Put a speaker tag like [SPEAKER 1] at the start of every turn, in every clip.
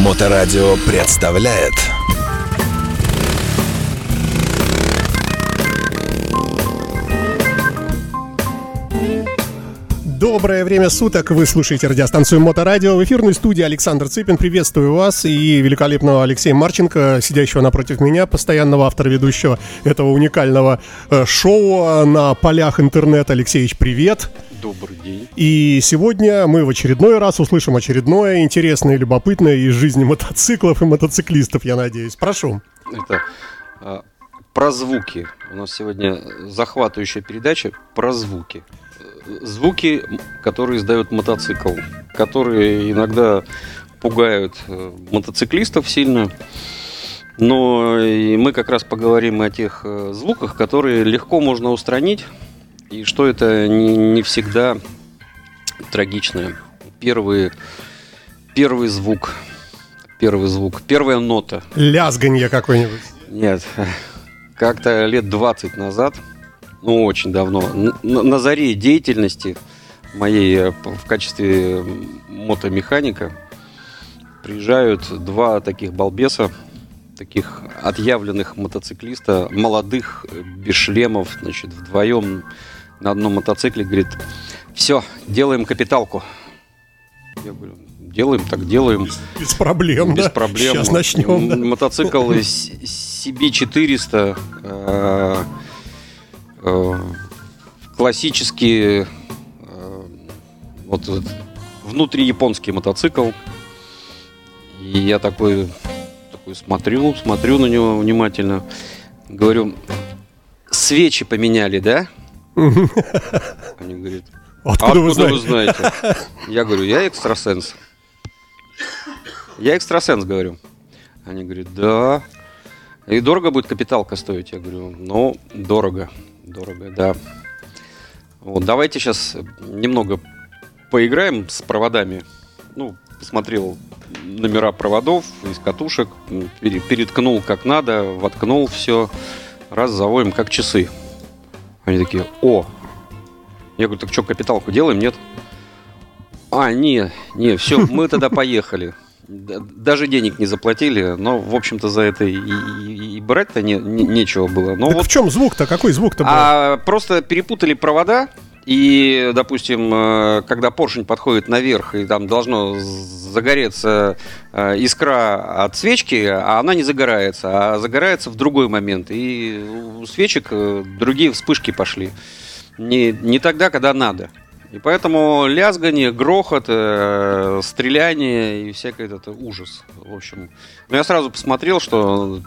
[SPEAKER 1] Моторадио представляет
[SPEAKER 2] Доброе время суток, вы слушаете радиостанцию Моторадио. В эфирной студии Александр Цыпин. Приветствую вас и великолепного Алексея Марченко, сидящего напротив меня, постоянного автора ведущего этого уникального э, шоу на полях интернета. Алексеевич, привет.
[SPEAKER 3] Добрый день.
[SPEAKER 2] И сегодня мы в очередной раз услышим очередное интересное и любопытное из жизни мотоциклов и мотоциклистов, я надеюсь. Прошу.
[SPEAKER 3] Это а, про звуки. У нас сегодня захватывающая передача про звуки звуки, которые издает мотоцикл, которые иногда пугают э, мотоциклистов сильно. Но и мы как раз поговорим о тех э, звуках, которые легко можно устранить, и что это не, не всегда трагичное. Первый, первый звук, первый звук, первая нота.
[SPEAKER 2] Лязганье какое-нибудь.
[SPEAKER 3] Нет, как-то лет 20 назад – ну, очень давно, на, на заре деятельности моей э, в качестве мотомеханика приезжают два таких балбеса, таких отъявленных мотоциклиста, молодых, э, без шлемов, значит, вдвоем на одном мотоцикле, говорит, все, делаем капиталку. Я говорю, делаем, так делаем.
[SPEAKER 2] Без, без проблем,
[SPEAKER 3] Без
[SPEAKER 2] да?
[SPEAKER 3] проблем.
[SPEAKER 2] Сейчас начнем.
[SPEAKER 3] Мотоцикл CB400 Э, классический э, вот внутри японский мотоцикл. И я такой, такой смотрю, смотрю на него внимательно. Говорю, свечи поменяли, да? Они говорят, откуда, откуда вы, знаете? вы знаете? Я говорю, я экстрасенс. Я экстрасенс, говорю. Они говорят, да. И дорого будет капиталка стоить? Я говорю, ну, дорого. Дорого, да. Вот, давайте сейчас немного поиграем с проводами. Ну, посмотрел номера проводов из катушек, переткнул как надо, воткнул все, раз заводим как часы. Они такие, о! Я говорю, так что, капиталку делаем, нет? А, не, не, все, мы тогда поехали даже денег не заплатили, но, в общем-то, за это и, и, и брать-то не, не, нечего было. Но
[SPEAKER 2] так
[SPEAKER 3] вот,
[SPEAKER 2] в чем звук-то? Какой звук-то был?
[SPEAKER 3] А, просто перепутали провода, и, допустим, э, когда поршень подходит наверх, и там должно загореться э, искра от свечки, а она не загорается, а загорается в другой момент. И у свечек э, другие вспышки пошли. Не, не тогда, когда надо. И поэтому лязгание, грохот, э, стреляние и всякое это ужас. В общем, ну, я сразу посмотрел, что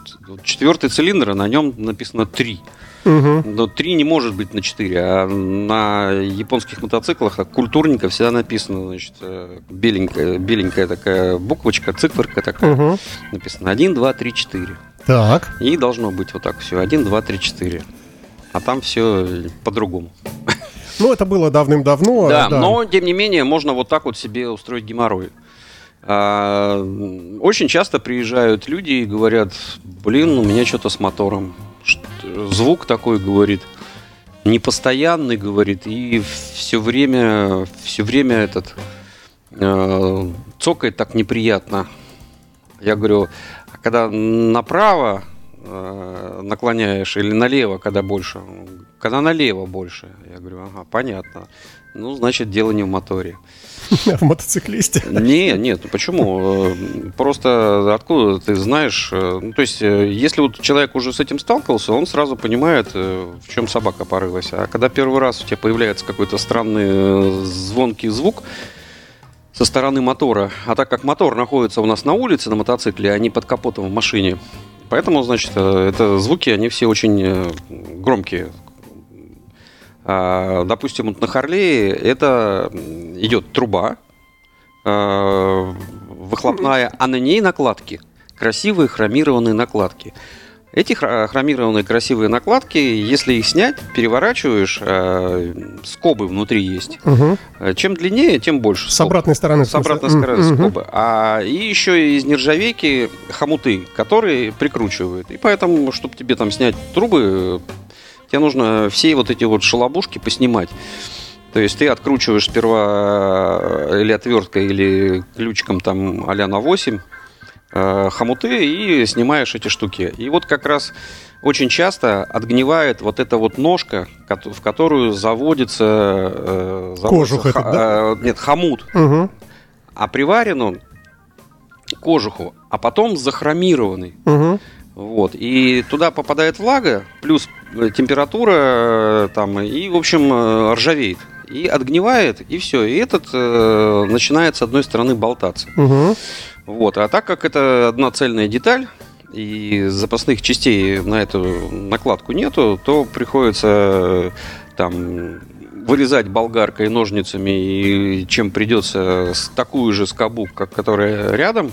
[SPEAKER 3] четвертый цилиндр, а на нем написано 3. Угу. Но 3 не может быть на 4, а на японских мотоциклах а культурненько всегда написано, значит, э, беленькая, беленькая такая буквочка, циферка такая. Угу. Написано 1, 2, 3, 4.
[SPEAKER 2] Так.
[SPEAKER 3] И должно быть вот так все. 1, 2, 3, 4. А там все по-другому.
[SPEAKER 2] Ну, это было давным-давно.
[SPEAKER 3] Да, да, но, тем не менее, можно вот так вот себе устроить геморрой. А, очень часто приезжают люди и говорят, блин, у меня что-то с мотором. Звук такой, говорит, непостоянный, говорит, и все время, все время этот э, цокает так неприятно. Я говорю, а когда направо наклоняешь или налево, когда больше? Когда налево больше. Я говорю, ага, понятно. Ну, значит, дело не в моторе.
[SPEAKER 2] В мотоциклисте?
[SPEAKER 3] Не, нет, почему? Э, просто откуда ты знаешь? Э, ну, то есть, э, если вот человек уже с этим сталкивался, он сразу понимает, в чем собака порылась. А когда первый раз у тебя появляется какой-то странный звонкий звук, со стороны мотора. А так как мотор находится у нас на улице на мотоцикле, а не под капотом в машине, Поэтому, значит, э, это звуки, они все очень э, громкие. А, допустим, на Харлее это идет труба э, выхлопная, а на ней накладки. Красивые хромированные накладки. Эти хромированные красивые накладки, если их снять, переворачиваешь, э, скобы внутри есть. Угу. Чем длиннее, тем больше.
[SPEAKER 2] С обратной стороны.
[SPEAKER 3] С обратной стороны угу. скобы. А и еще из нержавейки хомуты, которые прикручивают. И поэтому, чтобы тебе там снять трубы, тебе нужно все вот эти вот шалобушки поснимать. То есть ты откручиваешь сперва или отверткой, или ключиком там а на 8 э, хомуты и снимаешь эти штуки. И вот как раз очень часто отгнивает вот эта вот ножка, в которую заводится... э, заводится
[SPEAKER 2] Кожух этот, да?
[SPEAKER 3] э, нет, хомут.
[SPEAKER 2] Мгм,
[SPEAKER 3] А приварен он кожуху, а потом захромированный.
[SPEAKER 2] мгм.
[SPEAKER 3] Вот. И туда попадает влага, плюс э, температура э, там, и, в общем, ржавеет. И отгнивает, и все. И этот э, начинает, с одной стороны, болтаться.
[SPEAKER 2] Мгм.
[SPEAKER 3] Вот. А так как это одна цельная деталь, и запасных частей на эту накладку нету, то приходится э, там вырезать болгаркой, ножницами, и чем придется такую же скобу, как которая рядом,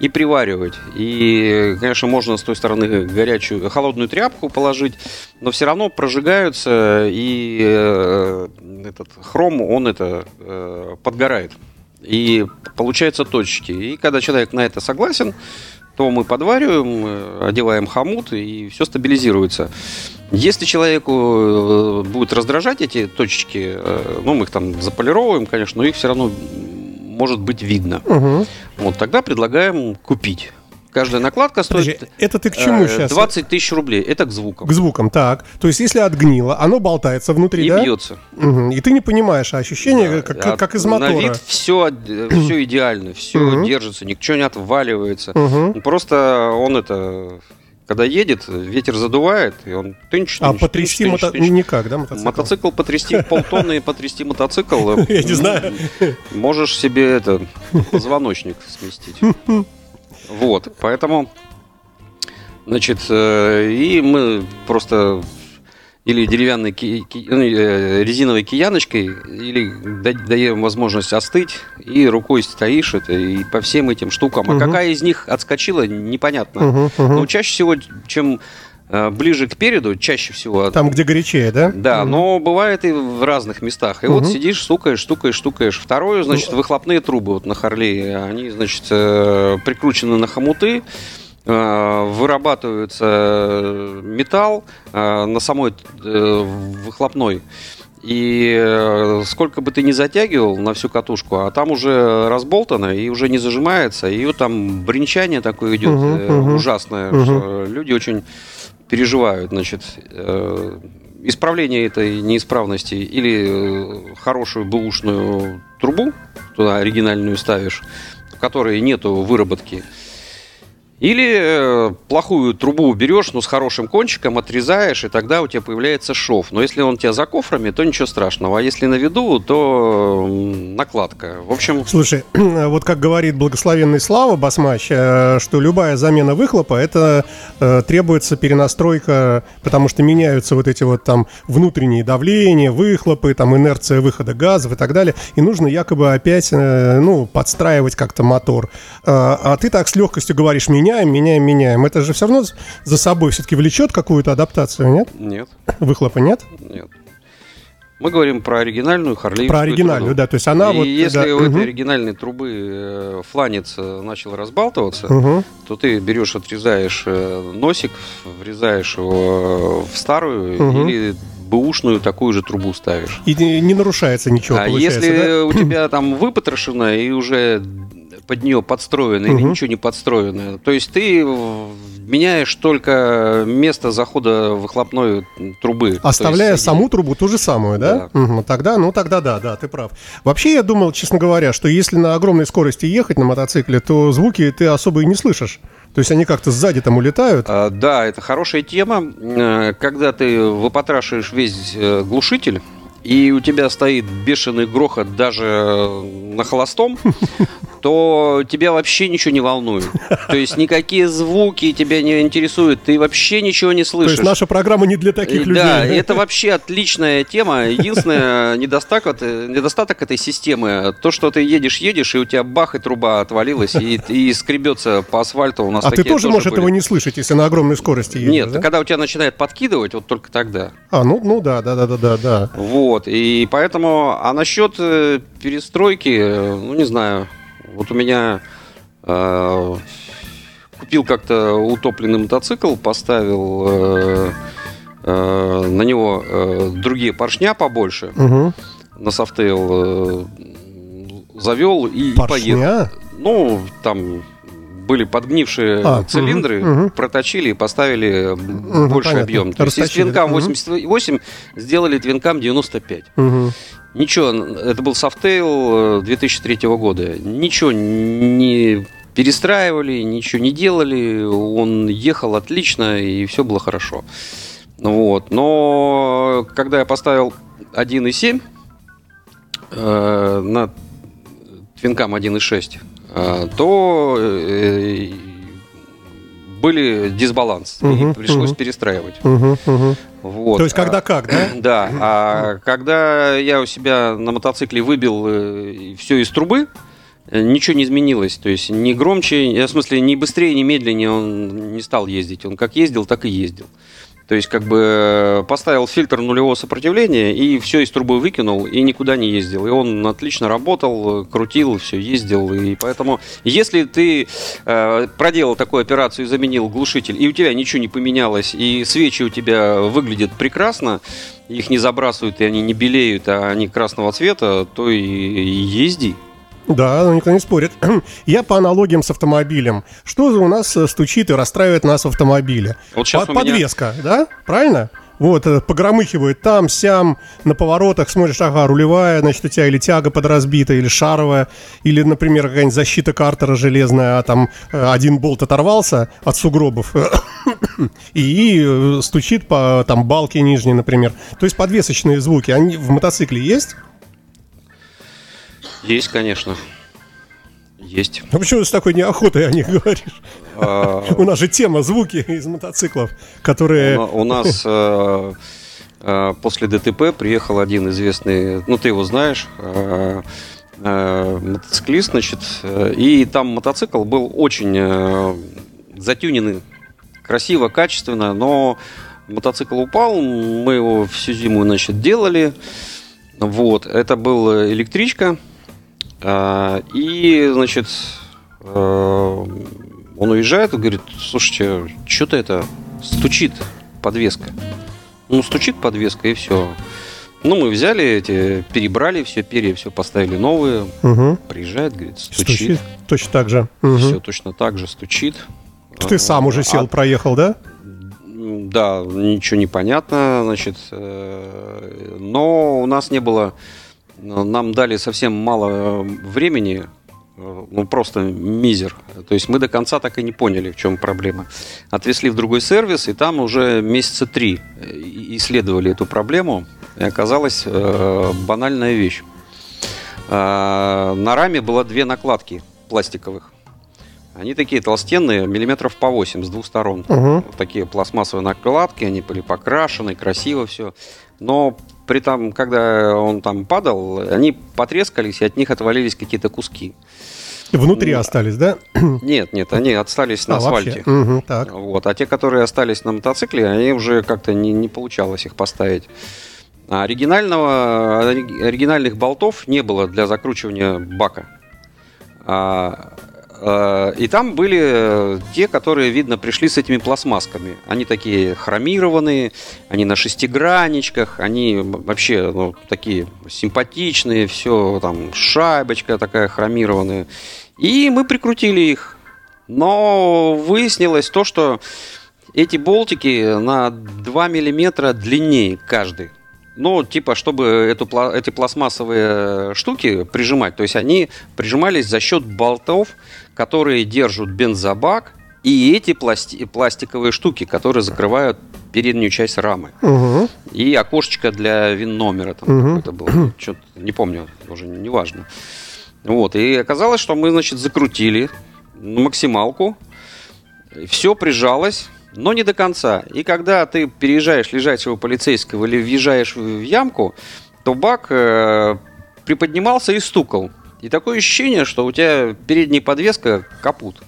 [SPEAKER 3] и приваривать. И, конечно, можно с той стороны горячую, холодную тряпку положить, но все равно прожигаются, и э, этот хром, он это э, подгорает. И получаются точки. И когда человек на это согласен, то мы подвариваем, э, одеваем хомут, и все стабилизируется. Если человеку э, будет раздражать эти точечки, э, ну, мы их там заполировываем, конечно, но их все равно может быть видно.
[SPEAKER 2] Мгм.
[SPEAKER 3] Вот тогда предлагаем купить. Каждая накладка
[SPEAKER 2] Подожди,
[SPEAKER 3] стоит
[SPEAKER 2] это ты к чему
[SPEAKER 3] э,
[SPEAKER 2] сейчас?
[SPEAKER 3] 20 тысяч рублей. Это к звукам.
[SPEAKER 2] К звукам, так. То есть, если отгнило, оно болтается внутри,
[SPEAKER 3] И
[SPEAKER 2] да?
[SPEAKER 3] бьется.
[SPEAKER 2] Мгм. И ты не понимаешь, а ощущение как, как-
[SPEAKER 3] А
[SPEAKER 2] как из
[SPEAKER 3] На
[SPEAKER 2] мотора.
[SPEAKER 3] вид все, все идеально, все
[SPEAKER 2] Мгм.
[SPEAKER 3] держится, ничего не отваливается.
[SPEAKER 2] Мгм.
[SPEAKER 3] Просто он это, когда едет, ветер задувает, и он тынч,
[SPEAKER 2] А
[SPEAKER 3] тынч,
[SPEAKER 2] потрясти
[SPEAKER 3] тынч,
[SPEAKER 2] мото...
[SPEAKER 3] тынч,
[SPEAKER 2] никак, да, мотоцикл?
[SPEAKER 3] Мотоцикл потрясти полтонны, потрясти мотоцикл. э,
[SPEAKER 2] Я не знаю.
[SPEAKER 3] Можешь себе это позвоночник сместить. Вот, поэтому, значит, э, и мы просто или деревянной ки- ки- ну, э, резиновой кияночкой, или да- даем возможность остыть, и рукой стоишь это, и по всем этим штукам. А
[SPEAKER 2] Мгм.
[SPEAKER 3] какая из них отскочила, непонятно.
[SPEAKER 2] Мгм, мгм.
[SPEAKER 3] Но чаще всего, чем ближе к переду, чаще всего
[SPEAKER 2] Там, где горячее, да?
[SPEAKER 3] да,
[SPEAKER 2] Мгм.
[SPEAKER 3] но бывает и в разных местах. И вот
[SPEAKER 2] Мгм.
[SPEAKER 3] сидишь, стукаешь, стукаешь, стукаешь. Второе, значит, выхлопные трубы вот на Харлее, они, значит, э, прикручены на хомуты, э, вырабатывается э, металл э, на самой э, выхлопной. И э, сколько бы ты ни затягивал на всю катушку, а там уже разболтано и уже не зажимается, и вот там бренчание такое идет э,
[SPEAKER 2] мгм.
[SPEAKER 3] ужасное,
[SPEAKER 2] Мгм.
[SPEAKER 3] что люди очень переживают, значит, э, исправление этой неисправности или э, хорошую бэушную трубу, туда оригинальную ставишь, в которой нету выработки, или э, плохую трубу берешь, но с хорошим кончиком отрезаешь, и тогда у тебя появляется шов. Но если он у тебя за кофрами, то ничего страшного. А если на виду, то накладка. В общем,
[SPEAKER 2] Слушай, вот как говорит благословенный Слава Басмач, э, что любая замена выхлопа, это э, требуется перенастройка, потому что меняются вот эти вот там внутренние давления, выхлопы, там инерция выхода газов и так далее, и нужно якобы опять, ну, подстраивать как-то мотор. А а ты так с легкостью говоришь, меняем, меняем, меняем. Это же все равно за собой все-таки влечет какую-то адаптацию, нет?
[SPEAKER 3] нет,
[SPEAKER 2] Выхлопа нет?
[SPEAKER 3] нет. Мы говорим про оригинальную Харлей.
[SPEAKER 2] Про оригинальную, да, то есть она
[SPEAKER 3] И
[SPEAKER 2] вот...
[SPEAKER 3] если
[SPEAKER 2] да,
[SPEAKER 3] у
[SPEAKER 2] мгм,
[SPEAKER 3] этой оригинальной трубы э, фланец э, начал разбалтываться,
[SPEAKER 2] мгм.
[SPEAKER 3] то ты берешь, отрезаешь э, носик, врезаешь его в старую
[SPEAKER 2] Мгм.
[SPEAKER 3] или бэушную такую же трубу ставишь.
[SPEAKER 2] И не нарушается ничего,
[SPEAKER 3] а если
[SPEAKER 2] да?
[SPEAKER 3] у тебя там выпотрошено и уже под нее подстроено или
[SPEAKER 2] Мгм.
[SPEAKER 3] ничего не подстроено, то есть ты меняешь только место захода выхлопной трубы.
[SPEAKER 2] Оставляя
[SPEAKER 3] есть
[SPEAKER 2] саму трубу ту же самую, да? Мгм, тогда, ну тогда да, да, ты прав. Вообще я думал, честно говоря, что если на огромной скорости ехать на мотоцикле, то звуки ты особо и не слышишь. То есть они как-то сзади там улетают.
[SPEAKER 3] А, Да, это хорошая тема. Э, Когда ты выпотрашиваешь весь э, глушитель, и у тебя стоит бешеный грохот даже э, на холостом, то тебя вообще ничего не волнует. То есть никакие звуки тебя не интересуют, ты вообще ничего не
[SPEAKER 2] То
[SPEAKER 3] слышишь.
[SPEAKER 2] есть наша программа не для таких
[SPEAKER 3] Э,
[SPEAKER 2] людей.
[SPEAKER 3] Да, это вообще отличная тема. Единственный недостаток, э, недостаток этой системы, то, что ты едешь, едешь, и у тебя бах, и труба отвалилась, и, и скребется по асфальту. У нас
[SPEAKER 2] А ты
[SPEAKER 3] такие
[SPEAKER 2] тоже можешь
[SPEAKER 3] были.
[SPEAKER 2] этого не слышать, если на огромной скорости едешь,
[SPEAKER 3] Нет,
[SPEAKER 2] да?
[SPEAKER 3] когда у тебя начинает подкидывать, вот только тогда.
[SPEAKER 2] А, ну, ну да, да, да, да, да, да.
[SPEAKER 3] Вот, и поэтому, а насчет э, перестройки, ну, не знаю, вот у меня э, купил как-то утопленный мотоцикл, поставил э, э, на него э, другие поршня побольше,
[SPEAKER 2] Мгм.
[SPEAKER 3] на Softail э, завел и, и поехал.
[SPEAKER 2] Поршня?
[SPEAKER 3] Ну, там были подгнившие
[SPEAKER 2] А,
[SPEAKER 3] цилиндры,
[SPEAKER 2] мгм.
[SPEAKER 3] проточили и поставили м, больше
[SPEAKER 2] понятно.
[SPEAKER 3] объем. То есть из
[SPEAKER 2] Twin
[SPEAKER 3] Cam
[SPEAKER 2] мгм.
[SPEAKER 3] 88 сделали Twin Cam 95.
[SPEAKER 2] Мгм.
[SPEAKER 3] Ничего, это был Softail э, 2003 года. Ничего не перестраивали, ничего не делали. Он ехал отлично, и все было хорошо. Вот. Но когда я поставил 1.7 э, на твинкам 1.6, э, то э, были дисбаланс. И
[SPEAKER 2] Мгм,
[SPEAKER 3] пришлось
[SPEAKER 2] мгм.
[SPEAKER 3] перестраивать.
[SPEAKER 2] Мгм, мгм.
[SPEAKER 3] Вот.
[SPEAKER 2] То есть когда
[SPEAKER 3] А-
[SPEAKER 2] как, да?
[SPEAKER 3] да, а когда я у себя на мотоцикле выбил все из трубы, э, ничего не изменилось. То есть ни громче, э, в смысле, ни быстрее, ни медленнее он не стал ездить. Он как ездил, так и ездил. То есть, как бы э, поставил фильтр нулевого сопротивления и все из трубы выкинул и никуда не ездил. И он отлично работал, э, крутил, все ездил. И поэтому, если ты э, проделал такую операцию и заменил глушитель, и у тебя ничего не поменялось, и свечи у тебя выглядят прекрасно, их не забрасывают, и они не белеют, а они красного цвета, то и, и езди.
[SPEAKER 2] Да, ну, никто не спорит. Я по аналогиям с автомобилем. Что у нас э, стучит и расстраивает нас в автомобиле?
[SPEAKER 3] Вот щас
[SPEAKER 2] Под-
[SPEAKER 3] меня-
[SPEAKER 2] Подвеска, да? Правильно? Вот, э, погромыхивает там, сям, на поворотах, смотришь, ага, рулевая, значит, у тебя или тяга подразбита, или шаровая, или, например, какая-нибудь защита картера железная, а там э, один болт оторвался от сугробов и стучит по там балке нижней, например. То есть подвесочные звуки, они в мотоцикле есть?
[SPEAKER 3] Есть, конечно. Есть.
[SPEAKER 2] А почему ты с такой неохотой о них говоришь?
[SPEAKER 3] А,
[SPEAKER 2] У нас же тема звуки из мотоциклов, которые...
[SPEAKER 3] У, нас э, э, после ДТП приехал один известный, ну ты его знаешь, э, мотоциклист, значит, и там мотоцикл был очень затюненный, красиво, качественно, но мотоцикл упал, мы его всю зиму, значит, делали, вот, это был электричка, и, значит, э, он уезжает и говорит, слушайте, что-то это стучит подвеска. Ну, стучит подвеска и все. Ну, мы взяли эти, перебрали все, перья, все поставили новые.
[SPEAKER 2] Мгм.
[SPEAKER 3] Приезжает, говорит, стучит.
[SPEAKER 2] Стучит. Точно так же. Мгм.
[SPEAKER 3] Все точно так же стучит.
[SPEAKER 2] Ты сам уже
[SPEAKER 3] А,
[SPEAKER 2] сел, проехал, да?
[SPEAKER 3] Да, ничего не понятно, значит, э, но у нас не было, нам дали совсем мало э, времени, э, ну просто мизер. То есть мы до конца так и не поняли, в чем проблема. Отвезли в другой сервис, и там уже месяца три э, исследовали эту проблему, и оказалась э, банальная вещь. Э, На раме было две накладки пластиковых. Они такие толстенные, миллиметров по 8 с двух сторон.
[SPEAKER 2] Мгм.
[SPEAKER 3] Вот такие пластмассовые накладки, они были покрашены, красиво все. Но при том, когда он там падал, они потрескались, и от них отвалились какие-то куски.
[SPEAKER 2] Внутри
[SPEAKER 3] Ну,
[SPEAKER 2] остались, да?
[SPEAKER 3] Нет, нет, они остались на
[SPEAKER 2] А, вообще.
[SPEAKER 3] асфальте.
[SPEAKER 2] Мгм, так.
[SPEAKER 3] Вот. А те, которые остались на мотоцикле, они уже как-то не, не получалось их поставить. А оригинального, ори- оригинальных болтов не было для закручивания бака. А, и там были э, те, которые, видно, пришли с этими пластмассками. Они такие хромированные, они на шестигранничках, они вообще ну, такие симпатичные, все там шайбочка такая хромированная. И мы прикрутили их. Но выяснилось то, что эти болтики на 2 миллиметра длиннее каждый. Ну, типа, чтобы эту, эти пластмассовые штуки прижимать. То есть они прижимались за счет болтов, которые держат бензобак, и эти пласти- пластиковые штуки, которые закрывают переднюю часть рамы.
[SPEAKER 2] Мгм.
[SPEAKER 3] И окошечко для вин-номера там
[SPEAKER 2] Мгм.
[SPEAKER 3] какое-то было. Что-то не помню, уже не важно. Вот, и оказалось, что мы, значит, закрутили максималку. Все прижалось, но не до конца. И когда ты переезжаешь лежачего полицейского или въезжаешь в ямку, то бак э, приподнимался и стукал. И такое ощущение, что у тебя передняя подвеска капут.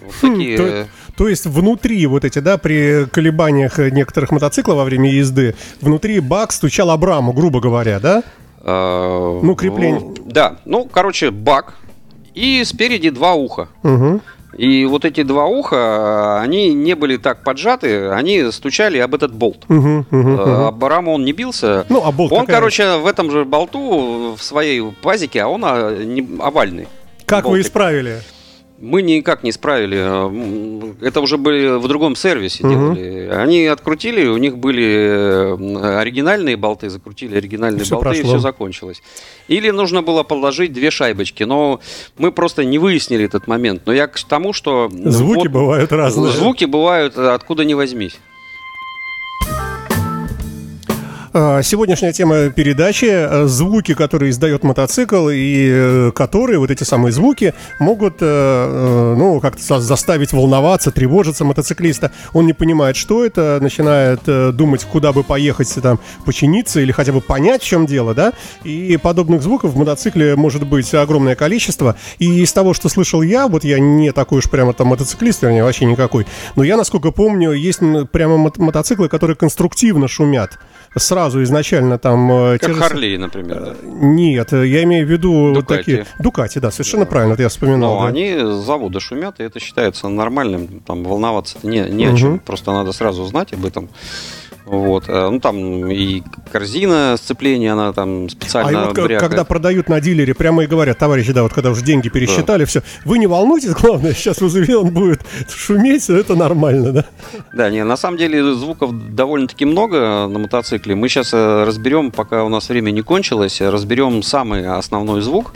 [SPEAKER 3] Вот такие...
[SPEAKER 2] Хм, то- То есть внутри вот эти, да, при колебаниях э, некоторых мотоциклов во время езды, внутри бак стучал об раму, грубо говоря, да?
[SPEAKER 3] э,
[SPEAKER 2] Ну, крепление.
[SPEAKER 3] ну, Да, ну, короче, бак. И спереди два уха.
[SPEAKER 2] Угу.
[SPEAKER 3] И вот эти два уха, они не были так поджаты, они стучали об этот болт.
[SPEAKER 2] Угу,
[SPEAKER 3] Э, Об раму он не бился.
[SPEAKER 2] Ну, а болт
[SPEAKER 3] он,
[SPEAKER 2] какая
[SPEAKER 3] короче, в этом же болту, в своей пазике, а он а, овальный.
[SPEAKER 2] Как вы
[SPEAKER 3] болтик.
[SPEAKER 2] исправили?
[SPEAKER 3] Мы никак не исправили. М, Это уже были в другом сервисе
[SPEAKER 2] Мгм.
[SPEAKER 3] делали. Они открутили, у них были э, оригинальные болты, закрутили оригинальные
[SPEAKER 2] Всё
[SPEAKER 3] болты, и
[SPEAKER 2] прошло.
[SPEAKER 3] все закончилось. Или нужно было положить две шайбочки, но мы просто не выяснили этот момент. Но я к тому, что...
[SPEAKER 2] Звуки
[SPEAKER 3] вот
[SPEAKER 2] бывают разные.
[SPEAKER 3] Звуки бывают э, откуда ни возьмись.
[SPEAKER 2] А, Сегодняшняя тема передачи э, звуки, которые издает мотоцикл, и э, которые, вот эти самые звуки, могут, э, э, ну, как-то заставить волноваться, тревожиться мотоциклиста. Он не понимает, что это, начинает э, думать, куда бы поехать, там, починиться или хотя бы понять, в чем дело, да? И подобных звуков в мотоцикле может быть огромное количество. И из того, что слышал я, вот я не такой уж прямо там мотоциклист, вернее, вообще никакой, но я, насколько помню, есть прямо мот- мотоциклы, которые конструктивно шумят. Сразу изначально там... э,
[SPEAKER 3] Как
[SPEAKER 2] же
[SPEAKER 3] Харлей, например. да.
[SPEAKER 2] Нет, э, я имею в виду
[SPEAKER 3] Дукати.
[SPEAKER 2] такие... Дукати, да, совершенно правильно, вот я вспоминал.
[SPEAKER 3] Но
[SPEAKER 2] да.
[SPEAKER 3] они с завода шумят, и это считается нормальным. Там волноваться не, не о
[SPEAKER 2] Мгм.
[SPEAKER 3] чем. Просто надо сразу знать об этом. Вот. Э, Ну, там и корзина сцепления, она там
[SPEAKER 2] А
[SPEAKER 3] специально
[SPEAKER 2] вот к-
[SPEAKER 3] брякает.
[SPEAKER 2] когда продают на дилере, прямо и говорят, товарищи, да, вот когда уже деньги пересчитали, все, вы не волнуйтесь, главное, сейчас вызови, он будет шуметь, это нормально, да?
[SPEAKER 3] Да, не, на самом деле звуков довольно-таки много на мотоцикле. Мы сейчас разберем, пока у нас время не кончилось, э, разберем самый основной звук.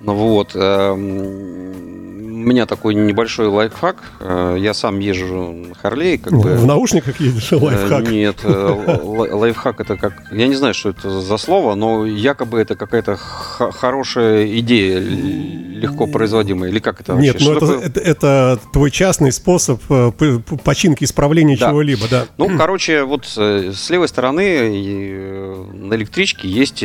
[SPEAKER 3] Ну Вот. эм, У меня такой небольшой лайфхак. Э, Я сам езжу на Харлее, как бы.
[SPEAKER 2] В наушниках едешь,
[SPEAKER 3] Э,
[SPEAKER 2] лайфхак.
[SPEAKER 3] Нет, э, лайфхак это как... Я не знаю, что это за слово, но якобы это какая-то хорошая идея, легко производимая. Или как это вообще?
[SPEAKER 2] Нет, ну
[SPEAKER 3] Что
[SPEAKER 2] это, это, это твой частный способ починки, исправления
[SPEAKER 3] Да.
[SPEAKER 2] чего-либо, да.
[SPEAKER 3] Ну, короче, вот с левой стороны на электричке есть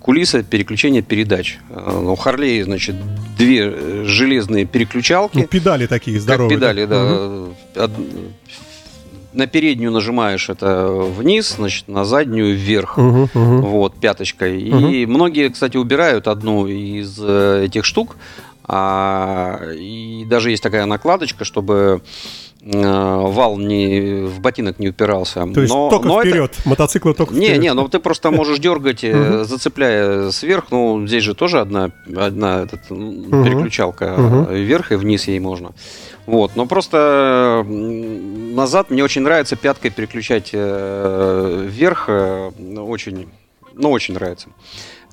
[SPEAKER 3] кулиса переключения передач. Э, У Харлей, значит, две э, железные
[SPEAKER 2] Ну,
[SPEAKER 3] переключалки.
[SPEAKER 2] педали такие
[SPEAKER 3] Как
[SPEAKER 2] здоровые.
[SPEAKER 3] педали, да. Од- На переднюю нажимаешь это вниз, значит, на заднюю вверх.
[SPEAKER 2] Мгм, мгм.
[SPEAKER 3] Вот, пяточкой. И многие, кстати, убирают одну из э, этих штук. А, и даже есть такая накладочка, чтобы э, вал не, в ботинок не упирался.
[SPEAKER 2] То есть
[SPEAKER 3] Но-
[SPEAKER 2] только
[SPEAKER 3] но это-
[SPEAKER 2] вперед, мотоцикл только
[SPEAKER 3] Не,
[SPEAKER 2] вперед.
[SPEAKER 3] не, ну ты просто можешь дергать, э, зацепляя сверх. Ну, здесь же тоже одна, одна этот, переключалка э, вверх и вниз ей можно. Вот, но просто назад мне очень нравится пяткой переключать вверх, очень, ну, очень нравится.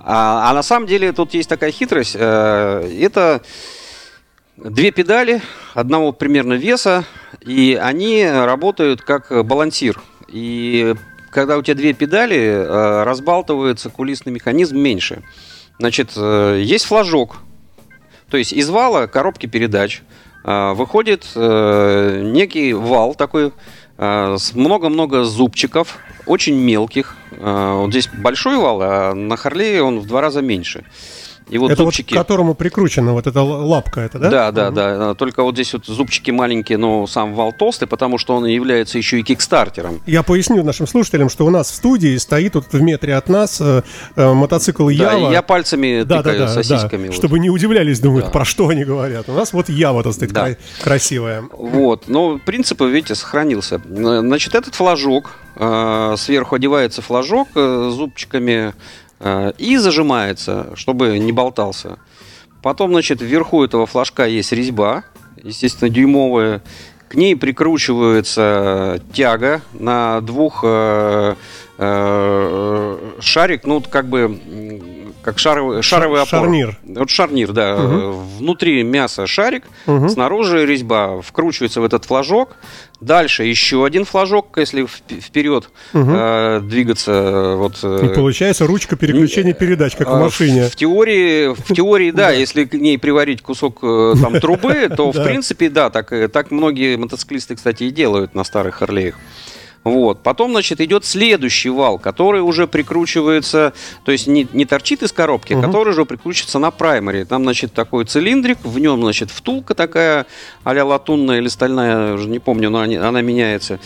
[SPEAKER 3] А, а на самом деле тут есть такая хитрость. э, это две педали одного примерно веса, и они работают как балансир. И когда у тебя две педали, э, разбалтывается кулисный механизм меньше. Значит, э, есть флажок, то есть из вала коробки передач выходит некий вал такой много-много зубчиков, очень мелких. Э, Вот здесь большой вал, а на Харлее он в два раза меньше. Вот
[SPEAKER 2] это
[SPEAKER 3] зубчики...
[SPEAKER 2] вот к которому прикручена вот эта лапка, это, да?
[SPEAKER 3] Да, да, да. Только вот здесь вот зубчики маленькие, но сам вал толстый, потому что он является еще и кикстартером.
[SPEAKER 2] Я поясню нашим слушателям, что у нас в студии стоит вот в метре от нас э, э, мотоцикл
[SPEAKER 3] Да,
[SPEAKER 2] Ява.
[SPEAKER 3] и я пальцами
[SPEAKER 2] да, да,
[SPEAKER 3] тыкаю
[SPEAKER 2] да,
[SPEAKER 3] сосисками.
[SPEAKER 2] да,
[SPEAKER 3] вот.
[SPEAKER 2] чтобы не удивлялись, думают,
[SPEAKER 3] Да.
[SPEAKER 2] про что они говорят. У нас вот Ява, так сказать,
[SPEAKER 3] Да.
[SPEAKER 2] кра- красивая.
[SPEAKER 3] Вот, но принцип, видите, сохранился. Э, Значит, этот флажок, э, сверху одевается флажок э, зубчиками э, и зажимается, чтобы не болтался. Потом, значит, вверху этого флажка есть резьба, естественно, дюймовая. К ней прикручивается тяга на двух э, э, шарик, ну, как бы как шаровый, шаровый опор.
[SPEAKER 2] шарнир.
[SPEAKER 3] Вот шарнир, да.
[SPEAKER 2] Мгм.
[SPEAKER 3] Внутри мяса шарик,
[SPEAKER 2] Мгм.
[SPEAKER 3] снаружи резьба вкручивается в этот флажок. Дальше еще один флажок, если вп- вперед
[SPEAKER 2] Мгм.
[SPEAKER 3] э, двигаться. э, Вот, э,
[SPEAKER 2] И получается ручка переключения передач, как в
[SPEAKER 3] а,
[SPEAKER 2] машине.
[SPEAKER 3] В теории, в теории, да, если к ней приварить кусок э, там трубы, то в принципе, да, так, э, так многие мотоциклисты, кстати, и делают на старых Харлеях. Вот. Потом, значит, идет следующий вал, который уже прикручивается, то есть не, не торчит из коробки, а
[SPEAKER 2] Мгм.
[SPEAKER 3] который уже прикручивается на праймере. Там, значит, такой цилиндрик, в нем, значит, втулка такая, а-ля латунная или стальная, уже не помню, но они- она меняется.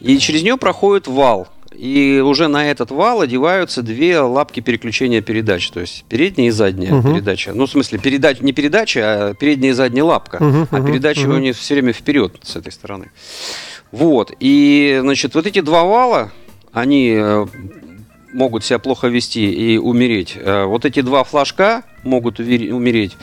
[SPEAKER 3] И через нее проходит вал. И уже на этот вал одеваются две лапки переключения передач, то есть передняя и задняя
[SPEAKER 2] Мгм.
[SPEAKER 3] передача. Ну, в смысле, передач, не передача, а передняя и задняя лапка.
[SPEAKER 2] Мгм,
[SPEAKER 3] а
[SPEAKER 2] мгм,
[SPEAKER 3] передача
[SPEAKER 2] мгм.
[SPEAKER 3] у них все время вперед с этой стороны. Вот. И, значит, вот эти два вала, они э, могут себя плохо вести и умереть. Э, Вот эти два флажка могут умереть.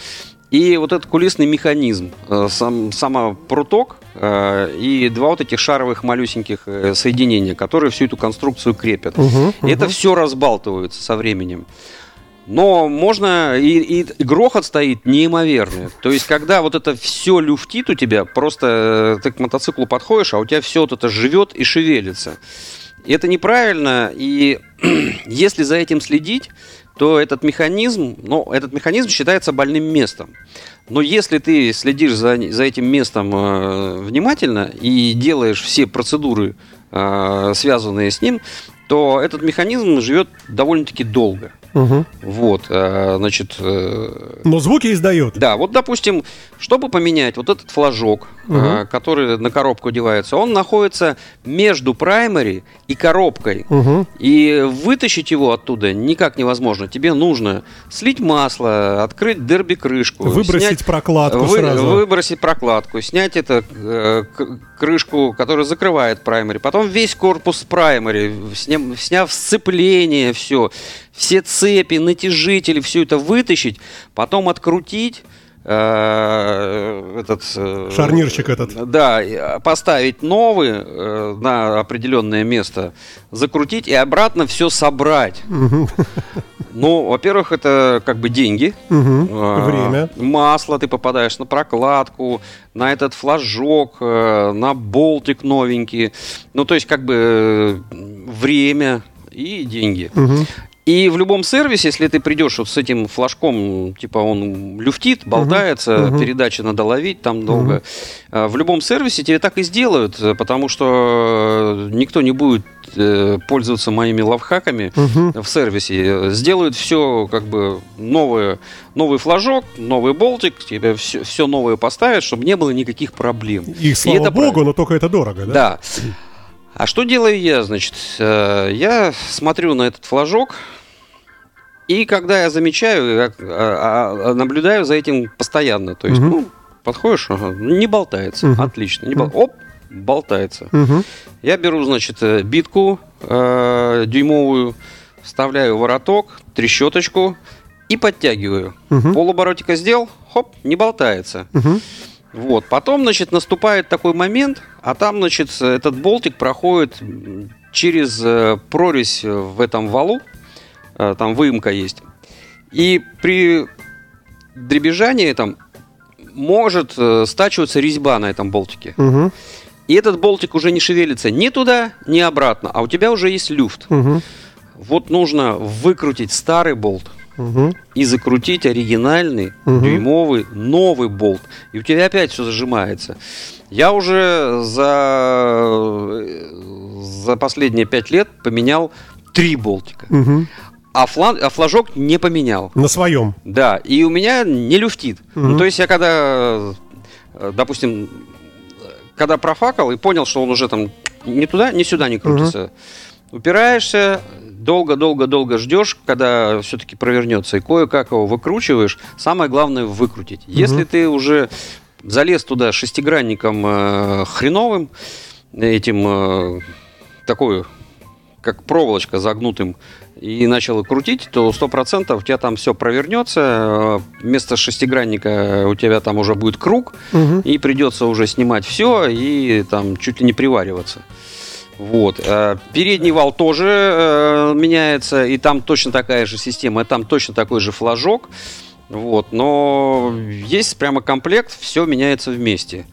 [SPEAKER 3] и вот этот кулисный механизм, э, сам, сама пруток и два вот этих шаровых малюсеньких соединения, которые всю эту конструкцию крепят.
[SPEAKER 2] Мгм,
[SPEAKER 3] И Это все разбалтывается со временем. Но можно, и, и грохот стоит неимоверный. То есть, когда вот это все люфтит у тебя, просто э, ты к мотоциклу подходишь, а у тебя все вот это живет и шевелится. И это неправильно, и если за этим следить, то этот механизм, ну, этот механизм считается больным местом. Но если ты следишь за, за этим местом э, внимательно и делаешь все процедуры, э, связанные с ним, то этот механизм живет довольно-таки долго.
[SPEAKER 2] Мгм.
[SPEAKER 3] Вот, э, значит, э,
[SPEAKER 2] Но звуки издает.
[SPEAKER 3] да, вот, допустим, чтобы поменять вот этот флажок, э, который на коробку одевается, он находится между праймари и коробкой.
[SPEAKER 2] Мгм.
[SPEAKER 3] И вытащить его оттуда никак невозможно. Тебе нужно слить масло, открыть дерби крышку,
[SPEAKER 2] Выбросить
[SPEAKER 3] снять-
[SPEAKER 2] прокладку
[SPEAKER 3] вы-
[SPEAKER 2] сразу.
[SPEAKER 3] Выбросить прокладку, снять это крышку, которая закрывает праймари, потом весь корпус праймари, сня- сняв сцепление, все, все цепи, натяжители, все это вытащить, потом открутить. э, этот э,
[SPEAKER 2] Шарнирчик этот.
[SPEAKER 3] да, а, поставить новый э, на определенное место, закрутить и обратно все собрать. Ну, во-первых, это как бы деньги. А,
[SPEAKER 2] Время.
[SPEAKER 3] Масло ты попадаешь на прокладку, на этот флажок, э, на болтик новенький. Ну, то есть, как бы э, время и деньги. И в любом сервисе, если ты придешь вот с этим флажком, типа он люфтит, болтается,
[SPEAKER 2] мгм.
[SPEAKER 3] передачи надо ловить там долго, а, в любом сервисе тебе так и сделают, потому что э, никто не будет э, пользоваться моими лавхаками
[SPEAKER 2] Мгм.
[SPEAKER 3] в сервисе. Сделают все как бы новое, новый флажок, новый болтик, тебе все, все новое поставят, чтобы не было никаких проблем.
[SPEAKER 2] И слава
[SPEAKER 3] это
[SPEAKER 2] богу,
[SPEAKER 3] правильно.
[SPEAKER 2] но только это дорого, да?
[SPEAKER 3] Да. А что делаю я, значит? э, Я смотрю на этот флажок, и когда я замечаю, я, а, а, наблюдаю за этим постоянно. То есть,
[SPEAKER 2] Мгм.
[SPEAKER 3] ну, подходишь, ага, ну, не болтается.
[SPEAKER 2] Мгм.
[SPEAKER 3] Отлично. Не бол- Оп, болтается.
[SPEAKER 2] Мгм.
[SPEAKER 3] Я беру, значит, э, битку э, дюймовую, вставляю вороток, трещоточку и подтягиваю.
[SPEAKER 2] Мгм.
[SPEAKER 3] Полоборотика сделал, хоп, не болтается.
[SPEAKER 2] Мгм.
[SPEAKER 3] Вот. Потом, значит, наступает такой момент, а там, значит, этот болтик проходит через э, прорезь в этом валу, э, там выемка есть. И при дребезжании там может э, стачиваться резьба на этом болтике.
[SPEAKER 2] Мгм.
[SPEAKER 3] И этот болтик уже не шевелится ни туда, ни обратно, а у тебя уже есть люфт.
[SPEAKER 2] Мгм.
[SPEAKER 3] Вот нужно выкрутить старый болт
[SPEAKER 2] Мгм.
[SPEAKER 3] и закрутить оригинальный
[SPEAKER 2] Мгм.
[SPEAKER 3] дюймовый новый болт. И у тебя опять все зажимается. Я уже за, за последние пять лет поменял три болтика.
[SPEAKER 2] Мгм.
[SPEAKER 3] А, флан, а флажок не поменял.
[SPEAKER 2] На своем.
[SPEAKER 3] Да, и у меня не люфтит.
[SPEAKER 2] Мгм.
[SPEAKER 3] Ну, то есть я когда, э, допустим, когда профакал и понял, что он уже там ни туда, ни сюда не крутится, упираешься, долго-долго-долго ждешь, когда все-таки провернется, и кое-как его выкручиваешь. Самое главное выкрутить. Если ты уже залез туда шестигранником э, хреновым, этим э, такой, как проволочка загнутым, и начал крутить, то сто процентов у тебя там все провернется. э, Вместо шестигранника у тебя там уже будет круг,
[SPEAKER 2] Мгм.
[SPEAKER 3] и придется уже снимать все и там чуть ли не привариваться. Вот. Э, Передний вал тоже э, меняется, и там точно такая же система, и там точно такой же флажок. Вот. Но есть прямо комплект, все меняется вместе.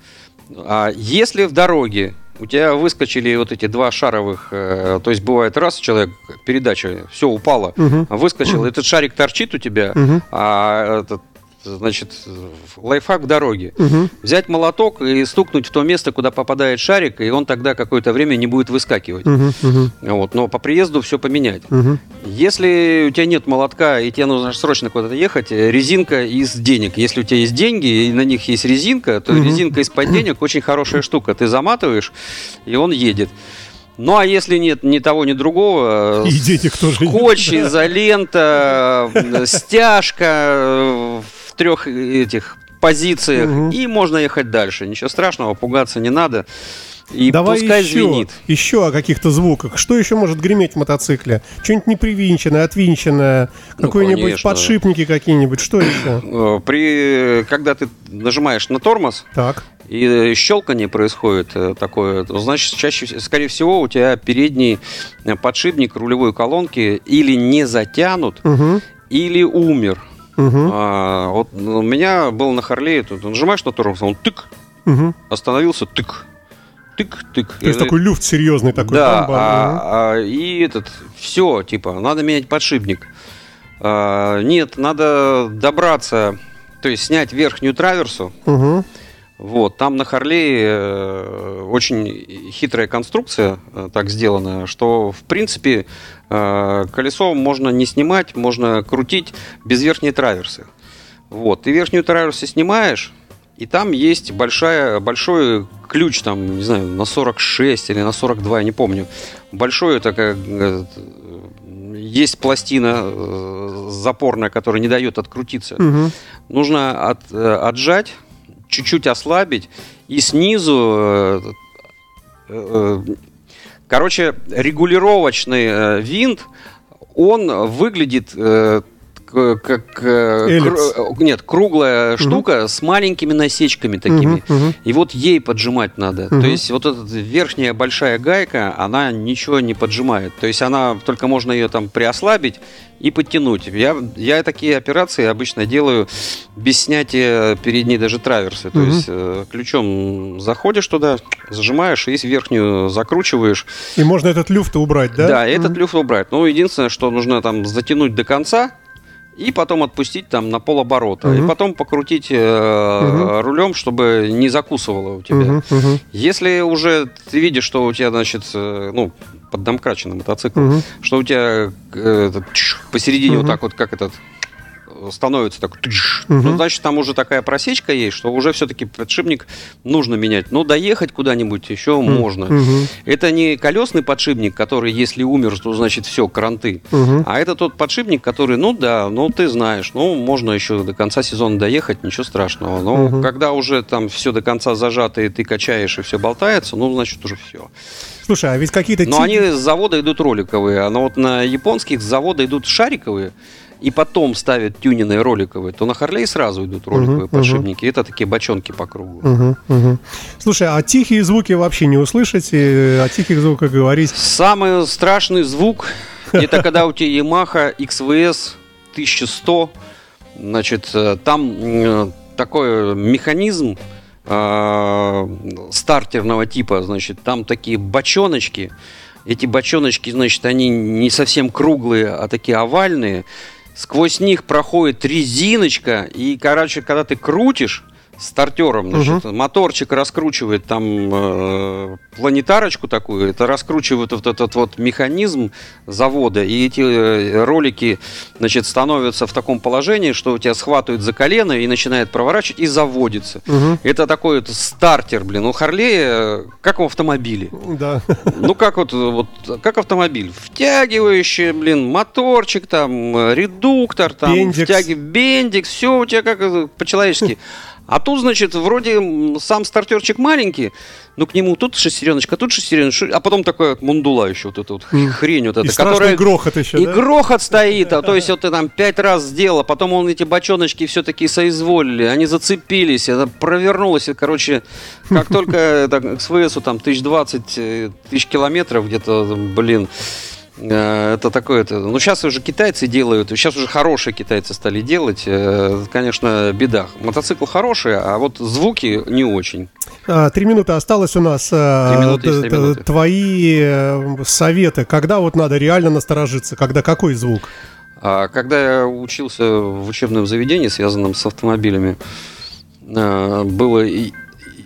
[SPEAKER 3] А если в дороге у тебя выскочили вот эти два шаровых, э, то есть бывает раз человек, передача, все упало,
[SPEAKER 2] Мгм.
[SPEAKER 3] выскочил, этот шарик торчит у тебя,
[SPEAKER 2] Мгм.
[SPEAKER 3] а этот, значит, лайфхак в дороге.
[SPEAKER 2] Мгм.
[SPEAKER 3] Взять молоток и стукнуть в то место, куда попадает шарик, и он тогда какое-то время не будет выскакивать.
[SPEAKER 2] Мгм.
[SPEAKER 3] Вот, но по приезду все поменять.
[SPEAKER 2] Мгм.
[SPEAKER 3] Если у тебя нет молотка и тебе нужно срочно куда-то ехать, э, резинка из денег. Если у тебя есть деньги и на них есть резинка, то
[SPEAKER 2] Мгм.
[SPEAKER 3] резинка из-под денег очень хорошая штука. Ты заматываешь, и он едет. Ну а если нет ни того, ни другого,
[SPEAKER 2] И денег тоже нет,
[SPEAKER 3] скотч,
[SPEAKER 2] да.
[SPEAKER 3] изолента, э, стяжка э, в трех этих позициях,
[SPEAKER 2] Мгм.
[SPEAKER 3] и можно ехать дальше. Ничего страшного, пугаться не надо. И
[SPEAKER 2] Давай
[SPEAKER 3] пускай
[SPEAKER 2] еще,
[SPEAKER 3] звенит.
[SPEAKER 2] еще о каких-то звуках. Что еще может греметь в мотоцикле? Что-нибудь непривинченное, отвинченное,
[SPEAKER 3] Ну,
[SPEAKER 2] какие-нибудь
[SPEAKER 3] конечно.
[SPEAKER 2] подшипники какие-нибудь, что еще?
[SPEAKER 3] Э, При, когда ты нажимаешь на тормоз,
[SPEAKER 2] Так.
[SPEAKER 3] и щелканье происходит э, такое, значит, чаще, скорее всего, у тебя передний э, подшипник рулевой колонки или не затянут,
[SPEAKER 2] Угу.
[SPEAKER 3] или умер.
[SPEAKER 2] Угу.
[SPEAKER 3] А, вот у меня был на Харлее, тут нажимаешь на тормоз, он тык,
[SPEAKER 2] Угу.
[SPEAKER 3] остановился, тык, тык, тык.
[SPEAKER 2] То есть
[SPEAKER 3] Э,
[SPEAKER 2] такой люфт серьезный такой.
[SPEAKER 3] да.
[SPEAKER 2] Мгм.
[SPEAKER 3] а, а, и этот, все, типа, надо менять подшипник. А, нет, надо добраться, то есть снять верхнюю траверсу,
[SPEAKER 2] Мгм.
[SPEAKER 3] Вот, там на Харлее э, очень хитрая конструкция э, так сделана, что, в принципе, э, колесо можно не снимать, можно крутить без верхней траверсы. Вот, ты верхнюю траверсу снимаешь, и там есть большая, большой ключ, там, не знаю, на 46 или на 42, я не помню. Большой такая, есть пластина запорная, которая не дает открутиться
[SPEAKER 2] Мгм.
[SPEAKER 3] нужно от- отжать, чуть-чуть ослабить, и снизу, э, э, короче, регулировочный э, винт, он выглядит э, как
[SPEAKER 2] Эллипс.
[SPEAKER 3] кру- э, нет круглая штука с маленькими насечками такими.
[SPEAKER 2] Мгм. Мгм.
[SPEAKER 3] И вот ей поджимать надо.
[SPEAKER 2] Мгм.
[SPEAKER 3] То есть вот эта верхняя большая гайка, она ничего не поджимает. То есть она только можно ее там приослабить и подтянуть. Я, я такие операции обычно делаю без снятия передней даже траверсы. То
[SPEAKER 2] Мгм.
[SPEAKER 3] есть э, ключом заходишь туда, зажимаешь и верхнюю закручиваешь.
[SPEAKER 2] И можно этот люфт убрать, да?
[SPEAKER 3] Да, и этот люфт убрать. Ну, единственное, что нужно там затянуть до конца и потом отпустить там на полоборота.
[SPEAKER 2] Мгм.
[SPEAKER 3] И потом покрутить э,
[SPEAKER 2] Мгм.
[SPEAKER 3] рулем, чтобы не закусывало у тебя.
[SPEAKER 2] Мгм.
[SPEAKER 3] Если уже ты видишь, что у тебя, значит, э, ну, поддомкраченный мотоцикл,
[SPEAKER 2] Мгм.
[SPEAKER 3] что у тебя э, этот, посередине
[SPEAKER 2] Мгм.
[SPEAKER 3] вот так вот, как этот становится так, тыш,
[SPEAKER 2] Мгм.
[SPEAKER 3] ну, значит, там уже такая просечка есть, что уже все-таки подшипник нужно менять. Но доехать куда-нибудь еще можно.
[SPEAKER 2] Мгм.
[SPEAKER 3] Это не колесный подшипник, который, если умер, то значит все, кранты.
[SPEAKER 2] Мгм.
[SPEAKER 3] А это тот подшипник, который, ну да, ну ты знаешь, ну можно еще до конца сезона доехать, ничего страшного. Но
[SPEAKER 2] Мгм.
[SPEAKER 3] когда уже там все до конца зажато, и ты качаешь, и все болтается, ну значит уже все.
[SPEAKER 2] Слушай, а ведь какие-то...
[SPEAKER 3] Но они с завода идут роликовые, а но вот на японских с завода идут шариковые, и потом ставят тюненные роликовые, то на Харлей сразу идут роликовые
[SPEAKER 2] Мгм,
[SPEAKER 3] подшипники. Это такие бочонки по кругу.
[SPEAKER 2] Мгм, мгм. Слушай, а тихие звуки вообще не услышать? И о тихих звуках говорить?
[SPEAKER 3] Самый страшный звук это когда у тебя Yamaha XVS 1100, значит, э, там э, такой механизм э, стартерного типа, значит, там такие бочоночки. Эти бочоночки, значит, они не совсем круглые, а такие овальные. Сквозь них проходит резиночка, и, короче, когда ты крутишь стартером, значит, моторчик раскручивает там э, планетарочку такую, это раскручивает вот этот вот механизм завода, и эти э, ролики, значит, становятся в таком положении, что у тебя схватывает за колено и начинает проворачивать и заводится.
[SPEAKER 2] Мгм.
[SPEAKER 3] Это такой вот стартер, блин. У Харлея, как в автомобиле.
[SPEAKER 2] Да.
[SPEAKER 3] Ну, как вот, вот, как автомобиль. Втягивающий, блин, моторчик там, э, редуктор там,
[SPEAKER 2] Бендикс.
[SPEAKER 3] втяги, бендикс, все у тебя как э, по-человечески. А тут, значит, вроде сам стартерчик маленький, но к нему тут шестереночка, тут шестереночка, а потом такая вот мундула еще, вот эта вот
[SPEAKER 2] М.
[SPEAKER 3] хрень вот
[SPEAKER 2] И
[SPEAKER 3] эта,
[SPEAKER 2] страшный
[SPEAKER 3] которая...
[SPEAKER 2] грохот еще,
[SPEAKER 3] И
[SPEAKER 2] да?
[SPEAKER 3] грохот стоит, а то есть вот ты там пять раз сделал, а потом он эти бочоночки все-таки соизволили, они зацепились, это провернулось, и, короче, как только это, к СВСу там тысяч двадцать э, тысяч километров где-то, блин, это такое, это, ну сейчас уже китайцы делают, сейчас уже хорошие китайцы стали делать, э, конечно, беда. Мотоцикл хороший, а вот звуки не очень.
[SPEAKER 2] А, Три минуты осталось у нас. А,
[SPEAKER 3] Три минуты есть три минуты.
[SPEAKER 2] Твои э, советы, когда вот надо реально насторожиться, когда какой звук?
[SPEAKER 3] А когда я учился в учебном заведении, связанном с автомобилями, э, было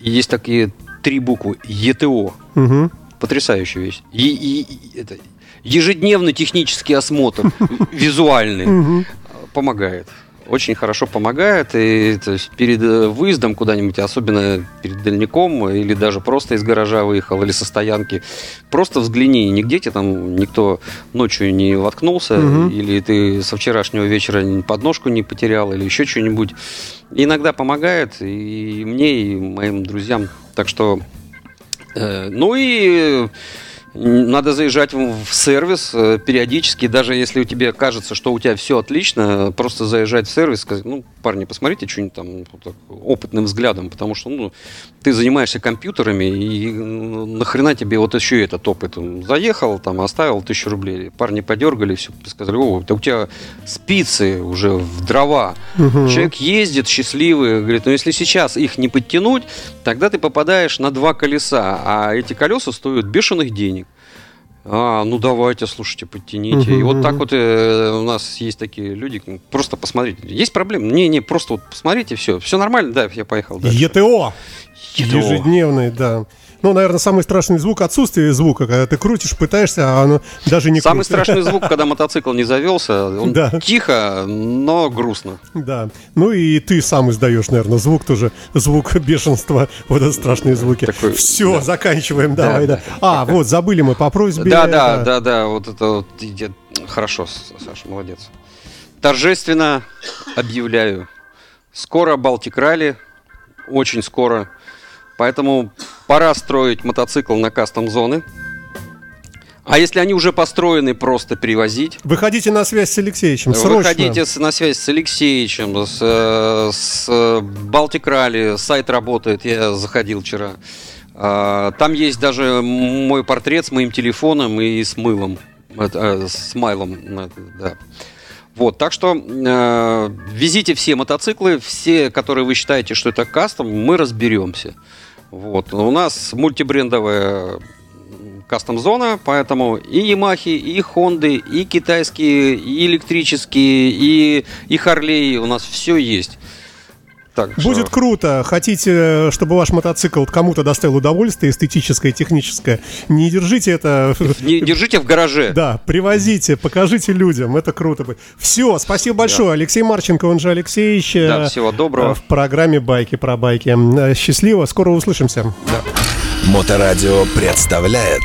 [SPEAKER 3] есть такие три буквы ЕТО.
[SPEAKER 2] Мгм.
[SPEAKER 3] Потрясающая вещь. И, и- и это, ежедневный технический осмотр визуальный помогает. очень хорошо помогает. И то есть, перед э, выездом куда-нибудь, особенно перед дальником, или даже просто из гаража выехал, или со стоянки, просто взгляни, нигде тебе там никто ночью не воткнулся, угу. или ты со вчерашнего вечера подножку не потерял, или еще что-нибудь. Иногда помогает и мне, и моим друзьям. Так что, э, ну и надо заезжать в сервис э, периодически, даже если у тебя кажется, что у тебя все отлично, просто заезжать в сервис, сказать, ну, парни, посмотрите что-нибудь там вот так, опытным взглядом, потому что, ну, ты занимаешься компьютерами, и нахрена тебе вот еще этот опыт? Заехал, там, оставил тысячу рублей, парни подергали, все, сказали, о, это у тебя спицы уже в дрова. Угу. Человек ездит счастливый, говорит, ну, если сейчас их не подтянуть, тогда ты попадаешь на два колеса, а эти колеса стоят бешеных денег. А, ну давайте, слушайте, подтяните. Угу, и вот так вот э, у нас есть такие люди, просто посмотрите. Есть проблемы? Не, не, просто вот посмотрите, все, все нормально, да, я поехал дальше.
[SPEAKER 2] ЕТО. ЕТО. Ежедневный, да. Ну, наверное, самый страшный звук отсутствие звука, когда ты крутишь, пытаешься, а оно даже не
[SPEAKER 3] Самый крутит. страшный звук, когда мотоцикл не завелся, он да. тихо, но грустно.
[SPEAKER 2] Да. Ну и ты сам издаешь, наверное, звук тоже, звук бешенства, вот это страшные звуки. Такой, Все, да. заканчиваем, да, давай, да. да. А, вот, забыли мы по просьбе.
[SPEAKER 3] Да, да, да, да, вот это вот, хорошо, Саша, молодец. Торжественно объявляю, скоро Балтик Ралли, очень скоро. Поэтому пора строить мотоцикл на кастом-зоны. А если они уже построены, просто перевозить.
[SPEAKER 2] Выходите на связь с Алексеевичем, срочно.
[SPEAKER 3] Выходите на связь с Алексеевичем, с, с Baltic Rally, сайт работает, я заходил вчера. А, там есть даже мой портрет с моим телефоном и с мылом, э, с майлом, да. Вот, так что э, везите все мотоциклы, все, которые вы считаете, что это кастом, мы разберемся. Вот. У нас мультибрендовая кастом-зона, поэтому и Ямахи, и Хонды, и китайские, и электрические, и, и Харлей, у нас все есть.
[SPEAKER 2] Так, Будет что... круто. Хотите, чтобы ваш мотоцикл кому-то доставил удовольствие эстетическое, техническое, не держите это...
[SPEAKER 3] Не держите в гараже.
[SPEAKER 2] Да, привозите, покажите людям. Это круто. Все, спасибо большое. Да. Алексей Марченко, он же Алексеевич.
[SPEAKER 3] Да, всего доброго.
[SPEAKER 2] Э, в программе «Байки про байки». Э, счастливо, скоро услышимся. Да.
[SPEAKER 1] Моторадио представляет